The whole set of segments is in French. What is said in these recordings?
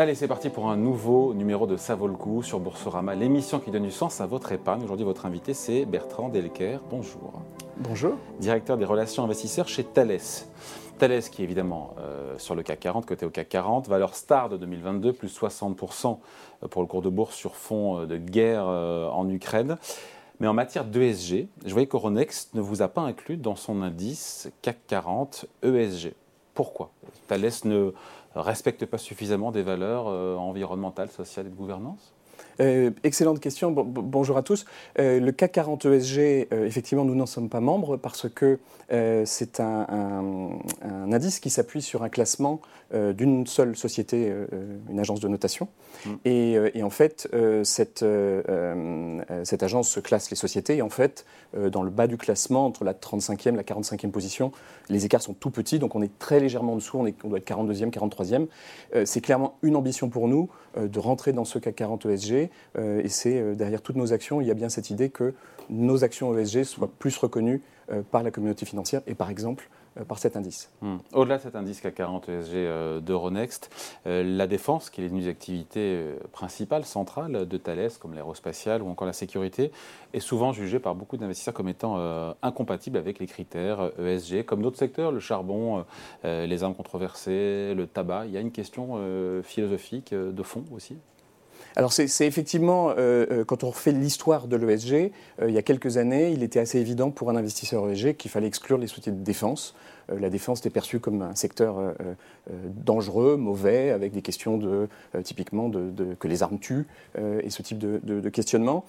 Allez, c'est parti pour un nouveau numéro de Ça vaut le coup sur Boursorama, l'émission qui donne du sens à votre épargne. Aujourd'hui, votre invité, c'est Bertrand Delker. Bonjour. Bonjour. Directeur des relations investisseurs chez Thales. Thales qui est évidemment euh, sur le CAC 40, côté au CAC 40, valeur star de 2022, plus 60% pour le cours de bourse sur fond euh, de guerre euh, en Ukraine. Mais en matière d'ESG, je voyais qu'Euronext ne vous a pas inclus dans son indice CAC 40 ESG. Pourquoi? Thales ne respecte pas suffisamment des valeurs euh, environnementales, sociales et de gouvernance? Euh, excellente question. bonjour à tous. Euh, le CAC 40 ESG, effectivement, nous n'en sommes pas membres parce que c'est un, indice qui s'appuie sur un classement d'une seule société, une agence de notation. Mm. Et, en fait, cette, cette agence classe les sociétés. Et en fait, dans le bas du classement, entre la 35e et la 45e position, les écarts sont tout petits. Donc on est très légèrement en dessous. On, est, on doit être 42e, 43e. c'est clairement une ambition pour nous de rentrer dans ce CAC 40 ESG. Euh, et c'est euh, derrière toutes nos actions, il y a bien cette idée que nos actions ESG soient plus reconnues euh, par la communauté financière et par exemple par cet indice. Hmm. Au-delà de cet indice CAC 40 ESG d'Euronext, la défense, qui est l'une des activités principales, centrales de Thales, comme l'aérospatiale ou encore la sécurité, est souvent jugée par beaucoup d'investisseurs comme étant incompatible avec les critères ESG, comme d'autres secteurs, le charbon, les armes controversées, le tabac. Il y a une question philosophique de fond aussi? Alors c'est effectivement, euh, euh, quand on refait l'histoire de l'ESG, euh, il y a quelques années, il était assez évident pour un investisseur ESG qu'il fallait exclure les sociétés de défense. la défense était perçue comme un secteur dangereux, mauvais, avec des questions de, typiquement de, que les armes tuent et ce type de, questionnement.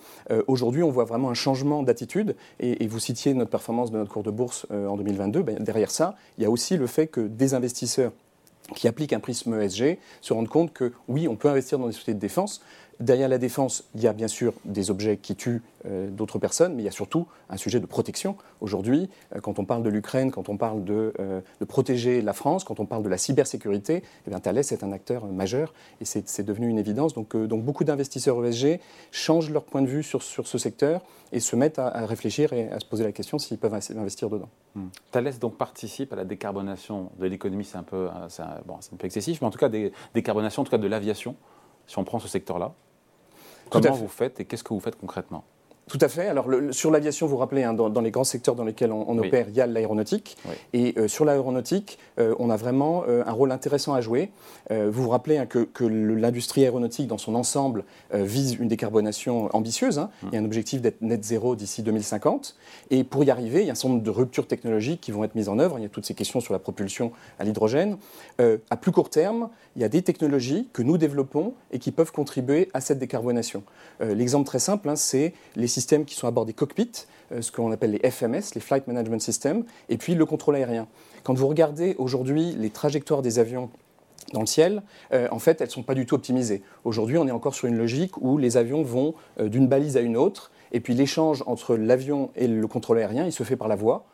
Aujourd'hui, on voit vraiment un changement d'attitude et, vous citiez notre performance de notre cours de bourse en 2022. Ben, derrière ça, il y a aussi le fait que des investisseurs qui appliquent un prisme ESG se rendent compte que oui, on peut investir dans des sociétés de défense. Derrière la défense, il y a bien sûr des objets qui tuent euh, d'autres personnes, mais il y a surtout un sujet de protection. Aujourd'hui, euh, quand on parle de l'Ukraine, quand on parle de, euh, de, protéger la France, quand on parle de la cybersécurité, eh Thales est un acteur majeur et c'est devenu une évidence. Donc, beaucoup d'investisseurs ESG changent leur point de vue sur, ce secteur et se mettent à, réfléchir et à se poser la question s'ils peuvent investir dedans. Hmm. Thales donc participe à la décarbonation de l'économie, c'est un, peu, excessif, mais en tout cas décarbonation en tout cas de l'aviation, si on prend ce secteur-là. Comment vous faites et qu'est-ce que vous faites concrètement? Tout à fait. Alors, sur l'aviation, vous vous rappelez, hein, dans, les grands secteurs dans lesquels on, opère, il y a l'aéronautique. Et euh, sur l'aéronautique, euh, on a vraiment euh, un rôle intéressant à jouer. vous vous rappelez hein, que, l'industrie aéronautique, dans son ensemble, vise une décarbonation ambitieuse. Hein. Hum. Il y a un objectif d'être net zéro d'ici 2050. Et pour y arriver, il y a un certain nombre de ruptures technologiques qui vont être mises en œuvre. Il y a toutes ces questions sur la propulsion à l'hydrogène. à plus court terme, il y a des technologies que nous développons et qui peuvent contribuer à cette décarbonation. L'exemple très simple, c'est les systèmes systèmes qui sont à bord des cockpits, euh, ce qu'on appelle les FMS, les Flight Management Systems, et puis le contrôle aérien. Quand vous regardez aujourd'hui les trajectoires des avions dans le ciel, euh, en fait, elles ne sont pas du tout optimisées. Aujourd'hui, on est encore sur une logique où les avions vont euh, d'une balise à une autre, et puis l'échange entre l'avion et le contrôle aérien, il se fait par la voie.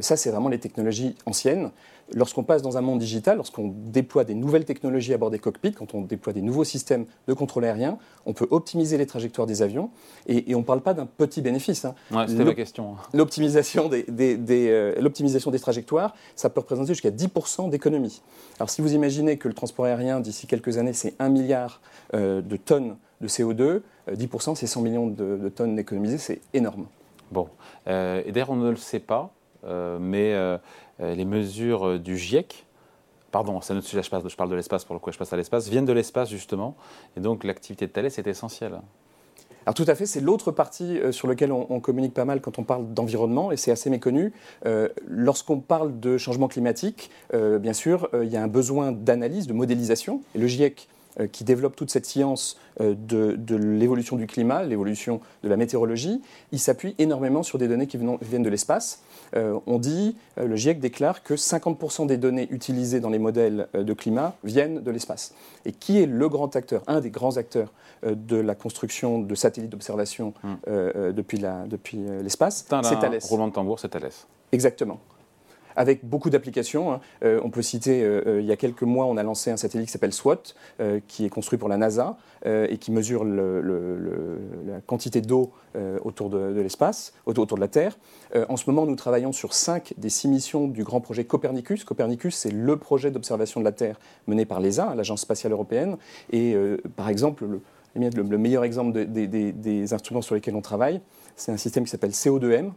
Ça, c'est vraiment les technologies anciennes. Lorsqu'on passe dans un monde digital, lorsqu'on déploie des nouvelles technologies à bord des cockpits, quand on déploie des nouveaux systèmes de contrôle aérien, on peut optimiser les trajectoires des avions. Et, on ne parle pas d'un petit bénéfice. Hein. C'était ma question. L'optimisation des, euh, des, trajectoires, ça peut représenter jusqu'à 10% d'économie. Alors si vous imaginez que le transport aérien, d'ici quelques années, c'est 1 milliard euh, de tonnes de CO2, 10% euh, c'est 100 millions de, tonnes économisées, c'est énorme. Bon. et d'ailleurs, on ne le sait pas, euh, mais euh, euh, les mesures du GIEC, pardon, c'est notre sujet, je, parle de l'espace pour le coup, je passe à l'espace, viennent de l'espace justement, et donc l'activité de Thales est essentielle. Alors tout à fait, c'est l'autre partie sur laquelle on, communique pas mal quand on parle d'environnement, et c'est assez méconnu. Lorsqu'on parle de changement climatique, bien sûr, il y a un besoin d'analyse, de modélisation, et le GIEC euh, qui développe toute cette science euh, de, l'évolution du climat, l'évolution de la météorologie, il s'appuie énormément sur des données qui viennent de l'espace. Euh, on dit, le GIEC déclare que 50% des données utilisées dans les modèles de climat viennent de l'espace. Et qui est le grand acteur, un des grands acteurs de la construction de satellites d'observation hmm. depuis l'espace? C'est Thales. Roland de tambour, c'est Thales. Exactement. Avec beaucoup d'applications. Hein. on peut citer, il y a quelques mois, on a lancé un satellite qui s'appelle SWOT, qui est construit pour la NASA et qui mesure la quantité d'eau autour de, l'espace, autour, de la Terre. en ce moment, nous travaillons sur cinq des six missions du grand projet Copernicus. Copernicus, c'est le projet d'observation de la Terre mené par l'ESA, l'Agence spatiale européenne. Et par exemple, le, le, meilleur exemple des instruments sur lesquels on travaille, c'est un système qui s'appelle CO2M.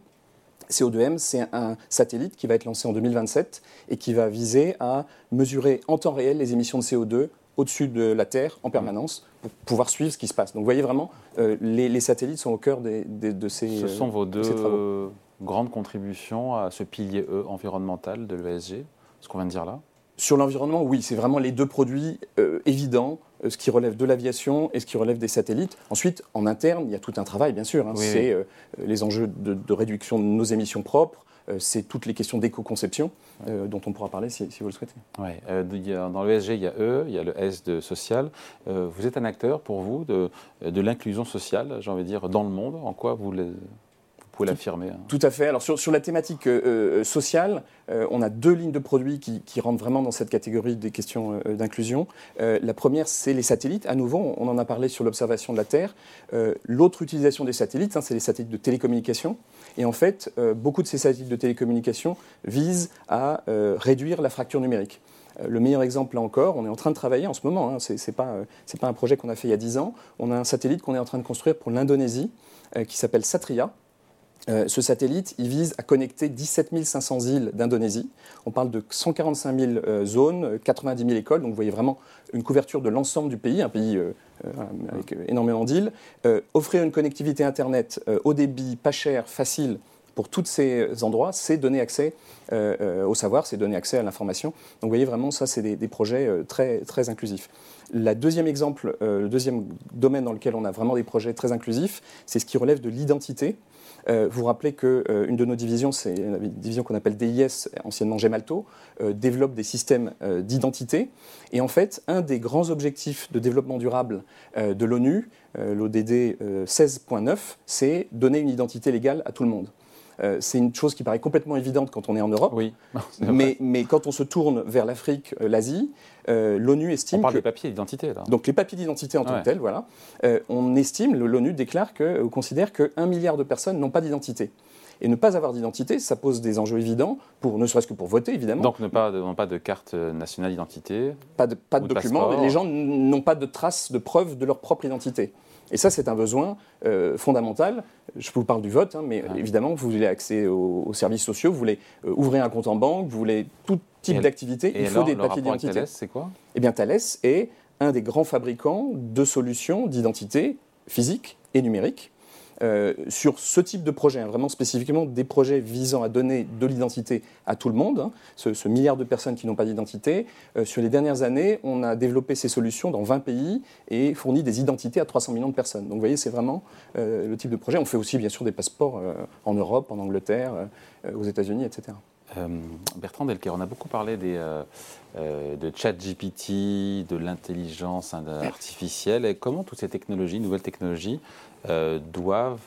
CO2M, c'est un satellite qui va être lancé en 2027 et qui va viser à mesurer en temps réel les émissions de CO2 au-dessus de la Terre en permanence pour pouvoir suivre ce qui se passe. Donc vous voyez vraiment, euh, les, satellites sont au cœur de ces Ce sont vos deux grandes contributions à ce pilier E environnemental de l'ESG, ce qu'on vient de dire là? Sur l'environnement, oui, c'est vraiment les deux produits euh, évidents ce qui relève de l'aviation et ce qui relève des satellites. Ensuite, en interne, il y a tout un travail, bien sûr. Hein. c'est euh, les enjeux de, réduction de nos émissions propres, euh, c'est toutes les questions d'éco-conception dont on pourra parler si, vous le souhaitez. Ouais. dans l'ESG, il y a E, il y a le S de social. vous êtes un acteur, pour vous, de, de l'inclusion sociale, j'ai envie de dire, dans le monde. En quoi vous l'affirmer. Hein. Tout à fait. Alors sur, sur la thématique euh, euh, sociale, euh, on a deux lignes de produits qui, qui, rentrent vraiment dans cette catégorie des questions d'inclusion. la première, c'est les satellites. À nouveau, on en a parlé sur l'observation de la Terre. L'autre utilisation des satellites, hein, c'est les satellites de télécommunication. Et en fait, beaucoup de ces satellites de télécommunication visent à réduire la fracture numérique. Le meilleur exemple, là encore, on est en train de travailler en ce moment, hein, ce n'est pas, pas, un projet qu'on a fait il y a 10 ans, on a un satellite qu'on est en train de construire pour l'Indonésie qui s'appelle Satria, euh, ce satellite, vise à connecter 17 500 îles d'Indonésie. On parle de 145 000 euh, zones, 90 000 écoles, donc vous voyez vraiment une couverture de l'ensemble du pays, un pays euh, avec énormément d'îles. offrir une connectivité Internet au débit, pas cher, facile pour tous ces endroits, c'est donner accès au savoir, c'est donner accès à l'information. Donc vous voyez vraiment, ça, c'est des, projets très, très inclusifs. La deuxième exemple, le deuxième domaine dans lequel on a vraiment des projets très inclusifs, c'est ce qui relève de l'identité. Euh, vous rappelez qu'une euh, de nos divisions, c'est une division qu'on appelle DIS, anciennement Gemalto, euh, développe des systèmes d'identité. Et en fait, un des grands objectifs de développement durable de l'ONU, l'ODD 16.9, c'est donner une identité légale à tout le monde. C'est une chose qui paraît complètement évidente quand on est en Europe. Oui. mais, mais, quand on se tourne vers l'Afrique, l'Asie, euh, l'ONU estime. On parle des papiers d'identité, là. Donc les papiers d'identité en tant que tels, voilà. Euh, on estime, l'ONU déclare que, euh, considère qu'un milliard de personnes n'ont pas d'identité. Et ne pas avoir d'identité, ça pose des enjeux évidents, pour, ne serait-ce que pour voter, évidemment. Donc ne pas, pas de carte nationale d'identité Pas de, pas de, documents. Les gens n'ont pas de traces, de preuves de leur propre identité. Et ça, c'est un besoin fondamental. Je vous parle du vote, hein, mais évidemment, vous voulez accès aux, services sociaux, vous voulez ouvrir un compte en banque, vous voulez tout type d'activité, il faut des papiers d'identité. c'est quoi? Eh bien, Thales est un des grands fabricants de solutions d'identité physique et numérique. Euh, sur ce type de projet, hein, vraiment spécifiquement des projets visant à donner de l'identité à tout le monde, hein, ce, milliard de personnes qui n'ont pas d'identité. Euh, sur les dernières années, on a développé ces solutions dans 20 pays et fourni des identités à 300 millions de personnes. Donc vous voyez, c'est vraiment euh, le type de projet. On fait aussi bien sûr des passeports en Europe, en Angleterre, aux États-Unis, etc. Euh, Bertrand Delker, on a beaucoup parlé des, euh, euh, de ChatGPT, de l'intelligence artificielle. Et comment toutes ces technologies, nouvelles technologies, doivent,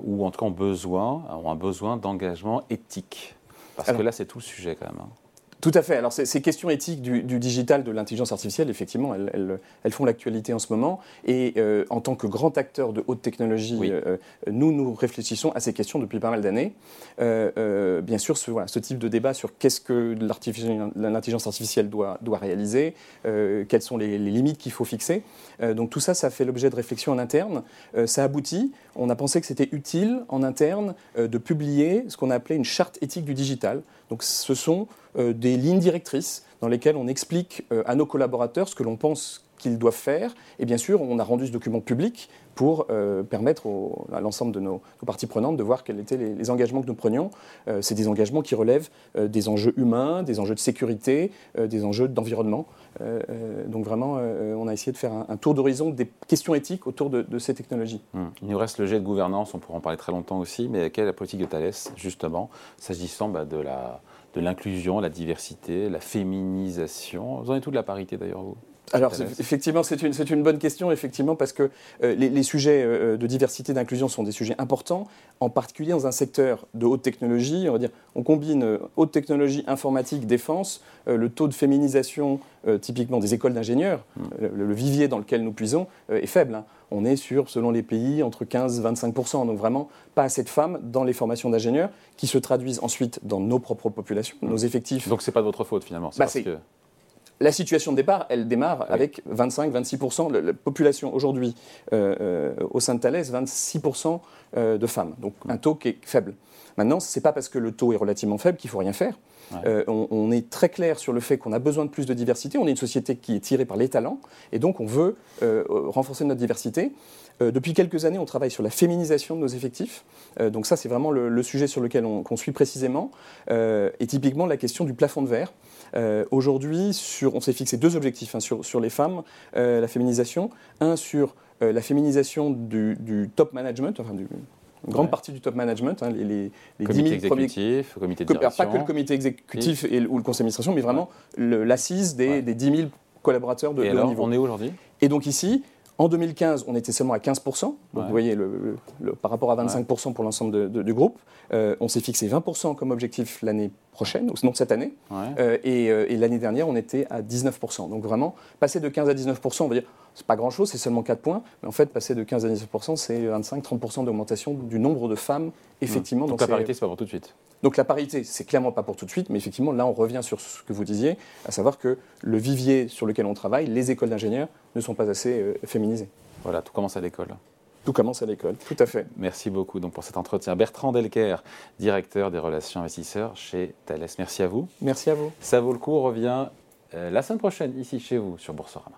ou en tout cas ont besoin, ont un besoin d'engagement éthique? Parce que là, c'est tout le sujet quand même. Hein. Tout à fait. Alors, ces questions éthiques du, digital, de l'intelligence artificielle, effectivement, elles, font l'actualité en ce moment. Et euh, en tant que grand acteur de haute technologie, euh, nous, nous réfléchissons à ces questions depuis pas mal d'années. Euh, bien sûr, ce, ce, type de débat sur qu'est-ce que l'intelligence artificielle doit, doit réaliser, quelles sont les, les limites qu'il faut fixer. donc, tout ça, ça fait l'objet de réflexions en interne. ça aboutit. On a pensé que c'était utile en interne de publier ce qu'on a appelé une charte éthique du digital. Donc, ce sont euh, des lignes directrices dans lesquelles on explique euh, à nos collaborateurs ce que l'on pense qu'ils doivent faire. Et bien sûr, on a rendu ce document public pour euh, permettre à l'ensemble de nos, parties prenantes de voir quels étaient les, engagements que nous prenions. c'est des engagements qui relèvent des enjeux humains, des enjeux de sécurité, des enjeux d'environnement. donc vraiment, on a essayé de faire un, tour d'horizon des questions éthiques autour de, ces technologies. Hum. Il nous reste le jet de gouvernance, on pourra en parler très longtemps aussi, mais quelle est la politique de Thales, justement, s'agissant bah, de la de l'inclusion, la diversité, la féminisation. Vous en êtes tout de la parité d'ailleurs, vous alors effectivement, c'est une, une, bonne question, effectivement, parce que euh, les, sujets euh, de diversité et d'inclusion sont des sujets importants, en particulier dans un secteur de haute technologie. On va dire, on combine euh, haute technologie, informatique, défense, le taux de féminisation typiquement des écoles d'ingénieurs, hmm. le, vivier dans lequel nous puisons est faible. Hein. On est sur, selon les pays, entre 15 et 25 donc vraiment pas assez de femmes dans les formations d'ingénieurs, qui se traduisent ensuite dans nos propres populations, nos effectifs. Donc c'est pas de votre faute finalement. Bah, que la situation de départ, elle démarre avec 25-26%. de La population aujourd'hui euh, euh, au sein de Thales, 26% euh, de femmes. Donc un taux qui est faible. Maintenant, ce n'est pas parce que le taux est relativement faible qu'il faut rien faire. on, est très clair sur le fait qu'on a besoin de plus de diversité. On est une société qui est tirée par les talents et donc on veut renforcer notre diversité. depuis quelques années, on travaille sur la féminisation de nos effectifs. donc ça, c'est vraiment le, sujet sur lequel on, on suit précisément. et typiquement la question du plafond de verre. Euh, aujourd'hui, on s'est fixé deux objectifs hein, sur, les femmes, euh, la féminisation. Un sur euh, la féminisation du, top management, enfin du, une grande partie du top management, hein, les, les, comité exécutif, premiers... comité de direction. Pas que le comité exécutif et, ou le conseil d'administration, mais vraiment l'assise des, des 10 000 collaborateurs de, et de alors, on est aujourd'hui? Et donc ici, en 2015, on était seulement à 15%. Donc vous voyez, par rapport à 25% pour l'ensemble du groupe, on s'est fixé 20% comme objectif l'année prochaine, ou sinon cette année. Euh, euh, et, l'année dernière, on était à 19%. Donc vraiment, passer de 15 à 19%, on va dire, c'est pas grand-chose, c'est seulement 4 points. Mais en fait, passer de 15 à 19%, c'est 25-30% d'augmentation du nombre de femmes, effectivement. Donc, la parité, c'est pas pour tout de suite. Donc la parité, c'est clairement pas pour tout de suite, mais effectivement, là, on revient sur ce que vous disiez, à savoir que le vivier sur lequel on travaille, les écoles d'ingénieurs, ne sont pas assez euh, féminisées. Voilà, tout commence à l'école. Tout commence à l'école, tout à fait. Merci beaucoup donc, pour cet entretien. Bertrand Delker, directeur des relations investisseurs chez Thales. Merci à vous. Merci à vous. Ça vaut le coup, on revient euh, la semaine prochaine ici chez vous sur Boursorama.